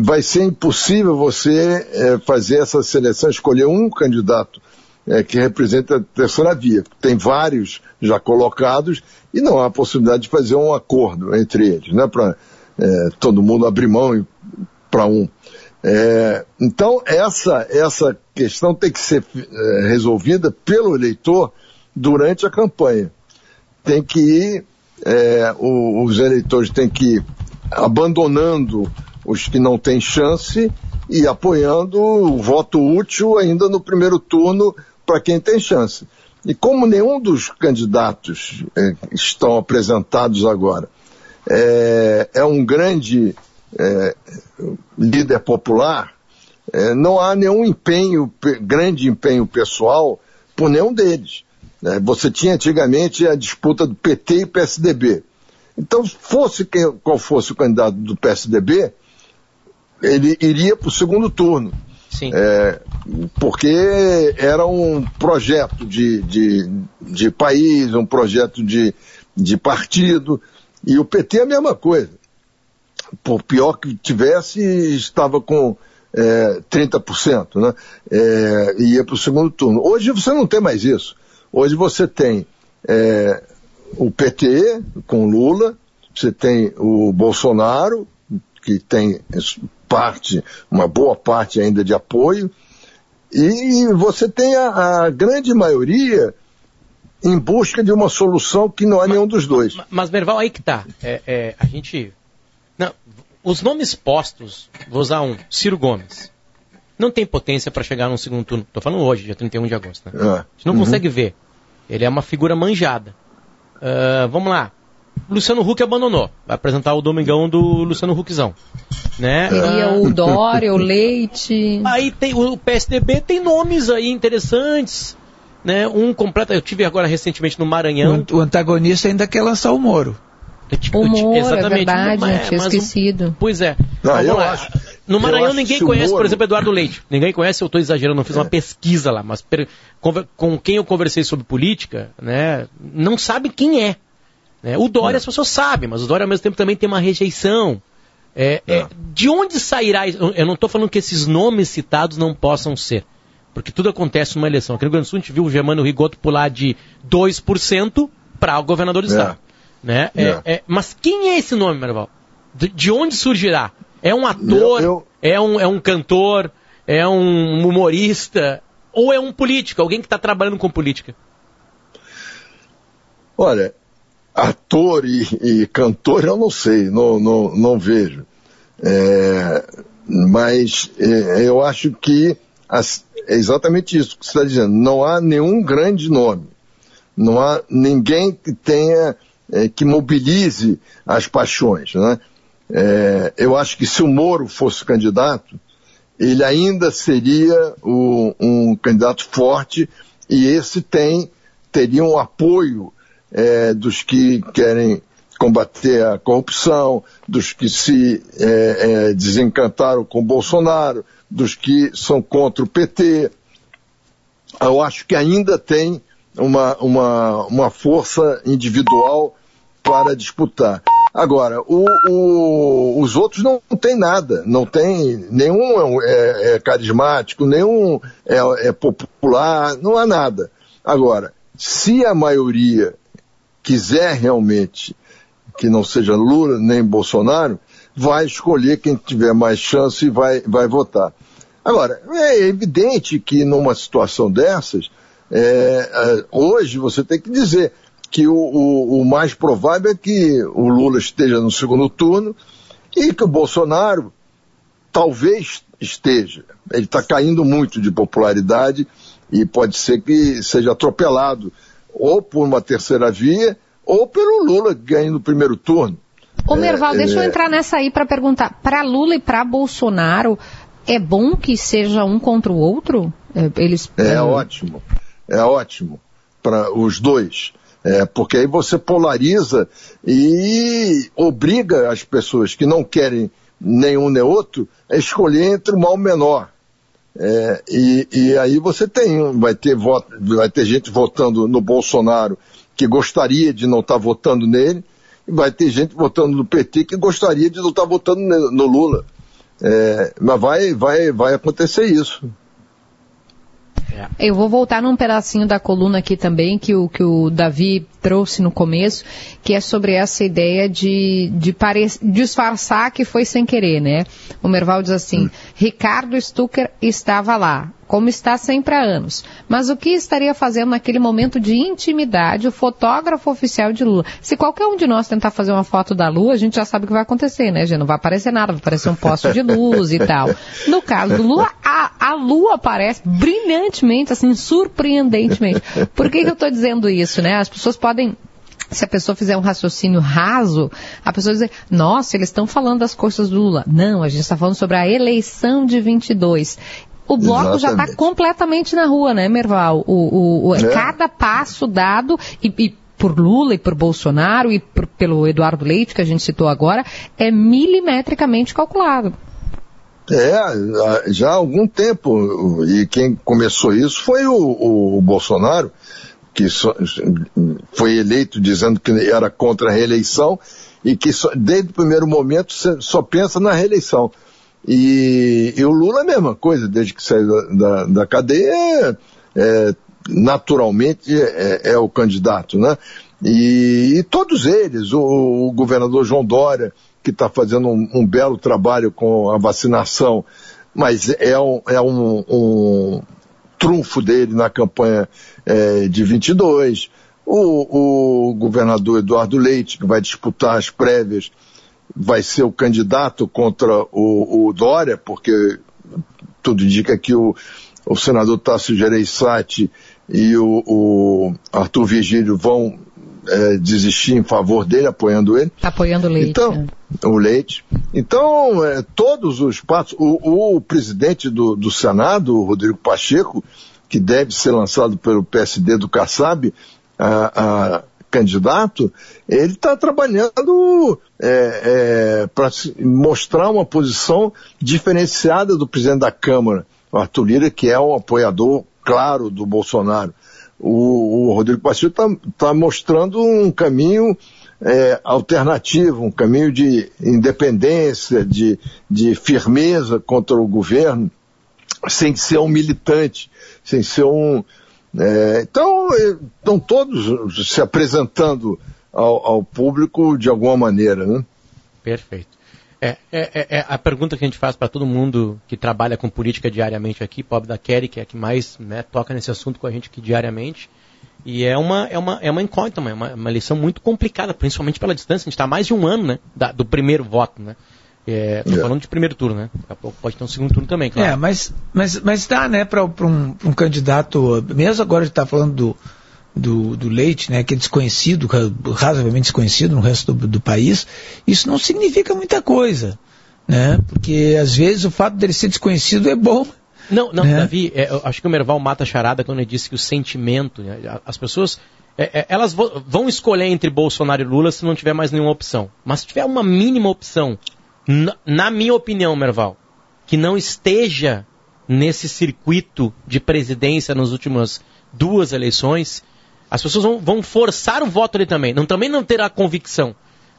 Speaker 20: vai ser impossível você é, fazer essa seleção, escolher um candidato é, que representa a terceira via. Tem vários já colocados e não há possibilidade de fazer um acordo entre eles, né, para é, todo mundo abrir mão para um. Então, essa, essa questão tem que ser resolvida pelo eleitor durante a campanha. Tem que ir, é, o, os eleitores têm que ir abandonando os que não têm chance e apoiando o voto útil ainda no primeiro turno para quem tem chance. E como nenhum dos candidatos é, estão apresentados agora é, é um grande é, líder popular, é, não há nenhum empenho, grande empenho pessoal por nenhum deles. É, você tinha antigamente a disputa do PT e PSDB. Então, fosse quem, qual fosse o candidato do PSDB, ele iria para o segundo turno. É, porque era um projeto de, de, de país, um projeto de, de partido, e o PT é a mesma coisa. por pior que tivesse, estava com é, 30%, né? É, ia para o segundo turno. Hoje você não tem mais isso. Hoje você tem é, o PT com Lula, você tem o Bolsonaro, que tem parte, uma boa parte ainda de apoio, e você tem a, a grande maioria em busca de uma solução que não é mas, nenhum dos dois.
Speaker 2: Mas, mas Merval, aí que tá. É, é, a gente. Não, os nomes postos, vou usar um, Ciro Gomes. Não tem potência para chegar num segundo turno. Estou falando hoje, dia 31 de agosto. Né? É. A gente não uhum. consegue ver. Ele é uma figura manjada. Uh, vamos lá. Luciano Huck abandonou. Vai apresentar o Domingão do Luciano Huckzão. Né?
Speaker 3: Teria uh, o Dória, o Leite.
Speaker 2: Aí tem o PSDB tem nomes aí interessantes. Né? Um completo. Eu tive agora recentemente no Maranhão.
Speaker 4: O, antagonista ainda quer lançar o Moro.
Speaker 3: O Moro, Exatamente. é verdade, mas, tinha esquecido.
Speaker 2: Um, pois é. Não, eu acho, no Maranhão ninguém conhece, por exemplo, Eduardo Leite. Ninguém conhece, eu estou exagerando, não fiz é. uma pesquisa lá, mas per, com, quem eu conversei sobre política, né, não sabe quem é. Né? O Dória é. as pessoas sabem, mas o Dória ao mesmo tempo também tem uma rejeição. É, é. é de onde sairá? Eu não estou falando que esses nomes citados não possam ser. Porque tudo acontece numa eleição. Aqui no Rio Grande do Sul a gente viu o Germano Rigoto pular de 2% para o governador do é. estado. Né? É, mas quem é esse nome, Merval? De, de, onde surgirá? É um ator? Eu, eu... É, um, é um cantor? É um humorista? Ou é um político? Alguém que está trabalhando com política?
Speaker 20: Olha, ator e, e, cantor eu não sei, não, não, não vejo. É, mas é, eu acho que as, é exatamente isso que você está dizendo. Não há nenhum grande nome. Não há ninguém que tenha, é, que mobilize as paixões. Né? É, eu acho que se o Moro fosse candidato, ele ainda seria o, um candidato forte e esse tem, teria um apoio é, dos que querem combater a corrupção, dos que se é, é, desencantaram com Bolsonaro, dos que são contra o PT. Eu acho que ainda tem uma, uma, uma força individual para disputar. Agora, o, o, os outros não, tem nada, não tem, nenhum é, é carismático, nenhum é, é popular, não há nada. Agora, se a maioria quiser realmente que não seja Lula nem Bolsonaro, vai escolher quem tiver mais chance e vai, vai votar. Agora, é evidente que numa situação dessas, é, é, hoje você tem que dizer que o, o, o, mais provável é que o Lula esteja no segundo turno e que o Bolsonaro talvez esteja. Ele está caindo muito de popularidade e pode ser que seja atropelado ou por uma terceira via ou pelo Lula que ganhe no primeiro turno.
Speaker 3: Ô Merval, é, deixa é... eu entrar nessa aí para perguntar. Para Lula e para Bolsonaro, é bom que seja um contra o outro?
Speaker 20: É, eles... é ótimo, é ótimo para os dois. É, porque aí você polariza e obriga as pessoas que não querem nenhum nem outro a escolher entre o mal menor. É, e, e, aí você tem, vai ter, voto, vai ter gente votando no Bolsonaro que gostaria de não estar tá votando nele, e vai ter gente votando no PT que gostaria de não estar tá votando no Lula. É, mas vai, vai, vai acontecer isso.
Speaker 3: É. Eu vou voltar num pedacinho da coluna aqui também, que o, que o Davi trouxe no começo, que é sobre essa ideia de, de pare... disfarçar que foi sem querer, né? O Merval diz assim, hum. Ricardo Stucker estava lá, como está sempre há anos. Mas o que estaria fazendo naquele momento de intimidade o fotógrafo oficial de Lula? Se qualquer um de nós tentar fazer uma foto da Lua, a gente já sabe o que vai acontecer, né, gente? Não vai aparecer nada, vai aparecer um poste de luz e tal. No caso do Lula, a, a Lua aparece brilhantemente, assim, surpreendentemente. Por que, que eu estou dizendo isso, né? As pessoas podem se a pessoa fizer um raciocínio raso, a pessoa dizer, nossa, eles estão falando das coisas do Lula. Não, a gente está falando sobre a eleição de 22 o bloco Exatamente. já está completamente na rua, né, Merval? O, o, o é. Cada passo dado e, e por Lula e por Bolsonaro e por, pelo Eduardo Leite, que a gente citou agora, é milimetricamente calculado.
Speaker 20: É, já há algum tempo, e quem começou isso foi o, o Bolsonaro, que foi eleito dizendo que era contra a reeleição, e que só, desde o primeiro momento só pensa na reeleição. E, e, o Lula a mesma coisa, desde que saiu da, da, da cadeia, é, naturalmente é, é, o candidato, né? E, e todos eles, o, o, governador João Dória, que está fazendo um, um, belo trabalho com a vacinação, mas é um, é um, um trunfo dele na campanha é, de 22. O, o governador Eduardo Leite, que vai disputar as prévias, vai ser o candidato contra o, o Dória, porque tudo indica que o, o senador Tasso Gereissati e o, o Arthur Vigílio vão é, desistir em favor dele, apoiando ele.
Speaker 3: Apoiando o Leite.
Speaker 20: Então,
Speaker 3: né?
Speaker 20: o Leite. Então, é, todos os passos, o, o presidente do, do Senado, o Rodrigo Pacheco, que deve ser lançado pelo PSD do Kassab, a, a candidato, ele está trabalhando é, é, para mostrar uma posição diferenciada do presidente da Câmara, Arthur Lira, que é um apoiador claro do Bolsonaro. O, o Rodrigo Pacheco está tá mostrando um caminho é, alternativo, um caminho de independência, de, de firmeza contra o governo, sem ser um militante, sem ser um. É, então, estão todos se apresentando ao, ao, público de alguma maneira, né?
Speaker 2: Perfeito. É, é, é, é a pergunta que a gente faz para todo mundo que trabalha com política diariamente aqui, pobre da Kelly, que é a que mais né, toca nesse assunto com a gente aqui diariamente. E é uma, é uma, é uma incógnita, é uma, uma eleição muito complicada, principalmente pela distância. A gente está mais de um ano né, da, do primeiro voto. Né? É, tô é. falando de primeiro turno, né? Daqui a pouco pode ter um segundo turno também, claro.
Speaker 4: É, mas, mas, mas dá, né, para um, um candidato, mesmo agora a gente está falando do, do, do, leite, né, que é desconhecido, razoavelmente desconhecido no resto do, do, país, isso não significa muita coisa, né? Porque às vezes o fato dele ser desconhecido é bom.
Speaker 2: Não, não, né? Davi, é, eu acho que o Merval mata a charada quando ele disse que o sentimento, né, as pessoas, é, é, elas vão escolher entre Bolsonaro e Lula se não tiver mais nenhuma opção. Mas se tiver uma mínima opção na minha opinião, Merval, que não esteja nesse circuito de presidência nas últimas duas eleições, as pessoas vão, vão forçar o voto ali também. Não, também não terá convicção.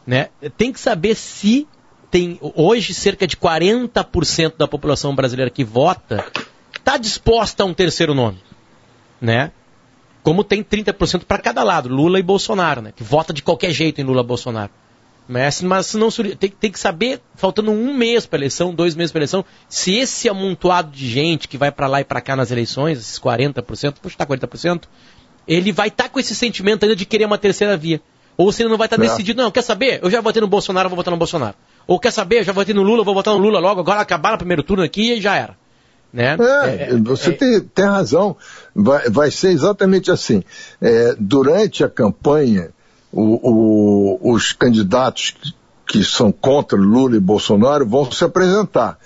Speaker 2: Né? Tem que saber se tem hoje cerca de 40% da população brasileira que vota está disposta a um terceiro nome. Né? Como tem 30% para cada lado, Lula e Bolsonaro, né? que vota de qualquer jeito em Lula e Bolsonaro. Mas, mas não tem, tem que saber, faltando um mês para eleição, dois meses para eleição, se esse amontoado de gente que vai para lá e para cá nas eleições, esses 40%, puxa, tá 40%, ele vai estar tá com esse sentimento ainda de querer uma terceira via. Ou se ele não vai estar tá decidido, não, quer saber? Eu já votei no Bolsonaro, vou votar no Bolsonaro. Ou quer saber? Eu já votei no Lula, vou votar no Lula logo, agora acabar no primeiro turno aqui e já era. Né?
Speaker 20: É, é, você é, tem, tem, razão. Vai, vai, ser exatamente assim. É, durante a campanha, o, o, os candidatos que são contra Lula e Bolsonaro vão se apresentar.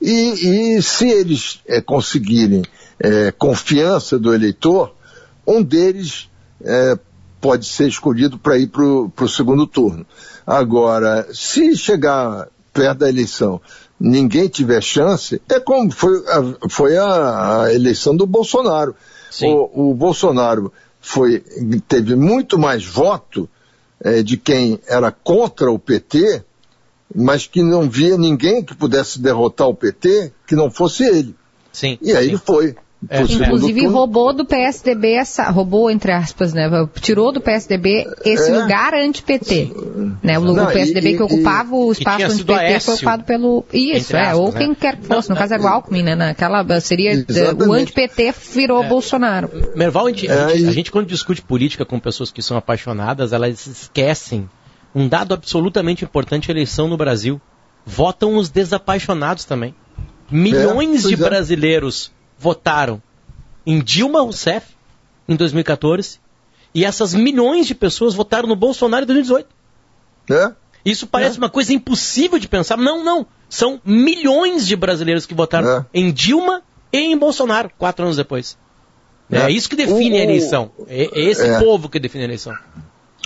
Speaker 20: E, e se eles é, conseguirem é, confiança do eleitor, um deles é, pode ser escolhido para ir para o segundo turno. Agora, se chegar perto da eleição ninguém tiver chance, é como foi a, foi a, a eleição do Bolsonaro. O, o Bolsonaro foi, teve muito mais voto é, de quem era contra o PT, mas que não via ninguém que pudesse derrotar o PT que não fosse ele.
Speaker 2: Sim.
Speaker 20: E aí
Speaker 2: sim.
Speaker 20: ele foi.
Speaker 3: É, inclusive roubou do PSDB essa, roubou entre aspas, né? Tirou do PSDB esse é. lugar anti-PT, né? O, Não, PSDB e, que ocupava o espaço anti-PT foi ocupado pelo isso, é, aspas, ou né? quem quer que fosse. No caso era o Alckmin, né? Naquela seria Exatamente. o anti-PT virou é. Bolsonaro.
Speaker 2: Merval, a gente, a, gente, a gente quando discute política com pessoas que são apaixonadas, elas esquecem um dado absolutamente importante: a eleição no Brasil. Votam os desapaixonados também. Milhões é, de brasileiros votaram em Dilma Rousseff em 2014 e essas milhões de pessoas votaram no Bolsonaro em 2018. É? Isso parece é. uma coisa impossível de pensar. Não, não. São milhões de brasileiros que votaram é. em Dilma e em Bolsonaro quatro anos depois. É, é isso que define o, a eleição. É, é esse é. povo que define a eleição.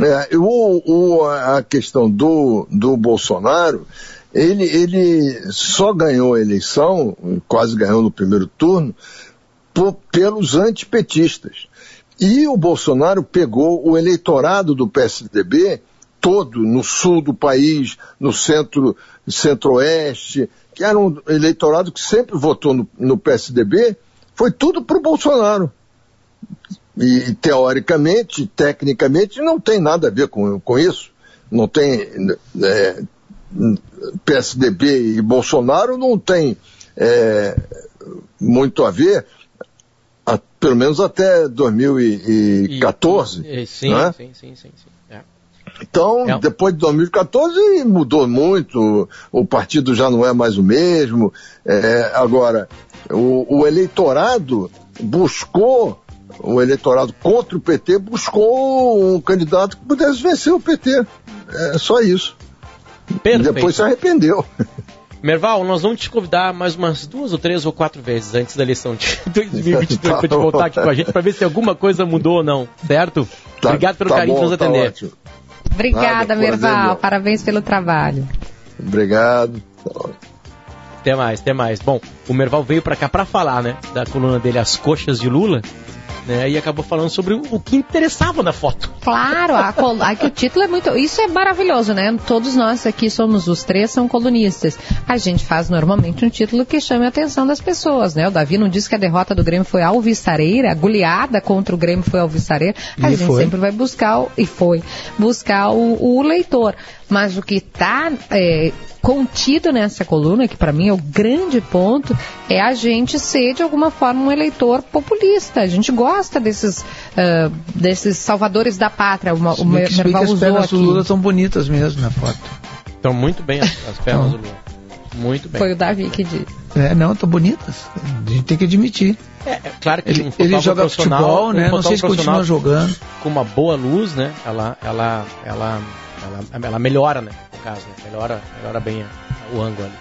Speaker 20: É, o, o, a questão do, do Bolsonaro ele, ele só ganhou a eleição, quase ganhou no primeiro turno, por, pelos antipetistas. E o Bolsonaro pegou o eleitorado do PSDB, todo, no sul do país, no centro, centro-oeste, que era um eleitorado que sempre votou no, no PSDB, foi tudo para o Bolsonaro. E, teoricamente, tecnicamente, não tem nada a ver com, com isso. Não tem. É, PSDB e Bolsonaro não tem é, muito a ver, a, pelo menos até 2014. E, sim, né? sim, sim, sim, sim. É. Então, é. depois de 2014 mudou muito, o partido já não é mais o mesmo. É, agora, o, o eleitorado buscou o eleitorado contra o PT buscou um candidato que pudesse vencer o PT. É só isso. Perfeito. E depois se arrependeu.
Speaker 2: Merval, nós vamos te convidar mais umas duas ou três ou quatro vezes antes da eleição de 2022 tá para te voltar aqui com a gente para ver se alguma coisa mudou ou não, certo? Tá, Obrigado pelo tá carinho bom, de nos tá atender. Tá
Speaker 3: Obrigada, Nada, Merval. Parabéns pelo trabalho.
Speaker 20: Obrigado.
Speaker 2: Até mais, até mais. Bom, o Merval veio para cá para falar, né, da coluna dele As Coxas de Lula né? E acabou falando sobre o, que interessava na foto.
Speaker 3: Claro, a, a, que o título é muito. Isso é maravilhoso, né? Todos nós aqui somos os três, são colunistas. A gente faz normalmente um título que chame a atenção das pessoas, né? O Davi não disse que a derrota do Grêmio foi alvissareira, a goleada contra o Grêmio foi alvissareira. A e gente foi. sempre vai buscar, o, e foi, buscar o, o leitor. Mas o que está é, contido nessa coluna, que para mim é o grande ponto, é a gente ser de alguma forma um eleitor populista. A gente gosta desses, uh, desses salvadores da pátria. Uma, o
Speaker 4: Merval as pernas aqui. do Lula são bonitas mesmo na foto.
Speaker 2: Estão muito bem as, as pernas do Lula. Muito bem.
Speaker 3: Foi o Davi que disse.
Speaker 4: É, não, estão bonitas. A gente tem que admitir.
Speaker 2: É, é claro que
Speaker 4: ele, um ele joga futebol, né? Um não sei se continua jogando.
Speaker 2: Com uma boa luz, né? Ela, ela, ela ela, ela melhora, né? Caso, né? Melhora, melhora bem a, o ângulo ali.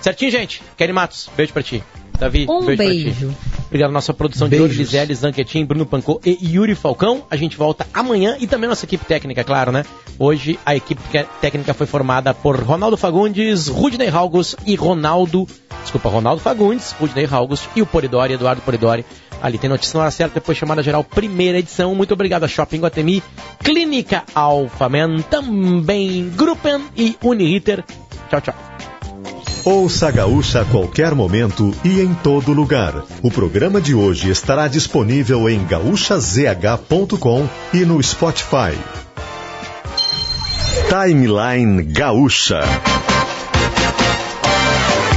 Speaker 2: Certinho, gente? Kelly Matos, beijo pra ti. Davi,
Speaker 3: um
Speaker 2: beijo,
Speaker 3: beijo.
Speaker 2: pra ti. Obrigado à nossa produção Beijos. de hoje, Gisele, Zanquetin, Bruno Pancô e Yuri Falcão. A gente volta amanhã e também nossa equipe técnica, claro, né? Hoje a equipe técnica foi formada por Ronaldo Fagundes, Rudney Halgos e Ronaldo. Desculpa, Ronaldo Fagundes, Rudney Halgos e o Poridori, Eduardo Poridori. Ali tem notícia na hora certa, depois chamada geral, primeira edição. Muito obrigado a Shopping Guatemi, Clínica Alphaman, também Gruppen e Uniriter. Tchau, tchau.
Speaker 21: Ouça a Gaúcha a qualquer momento e em todo lugar. O programa de hoje estará disponível em gaúchazh.com e no Spotify. Timeline Gaúcha.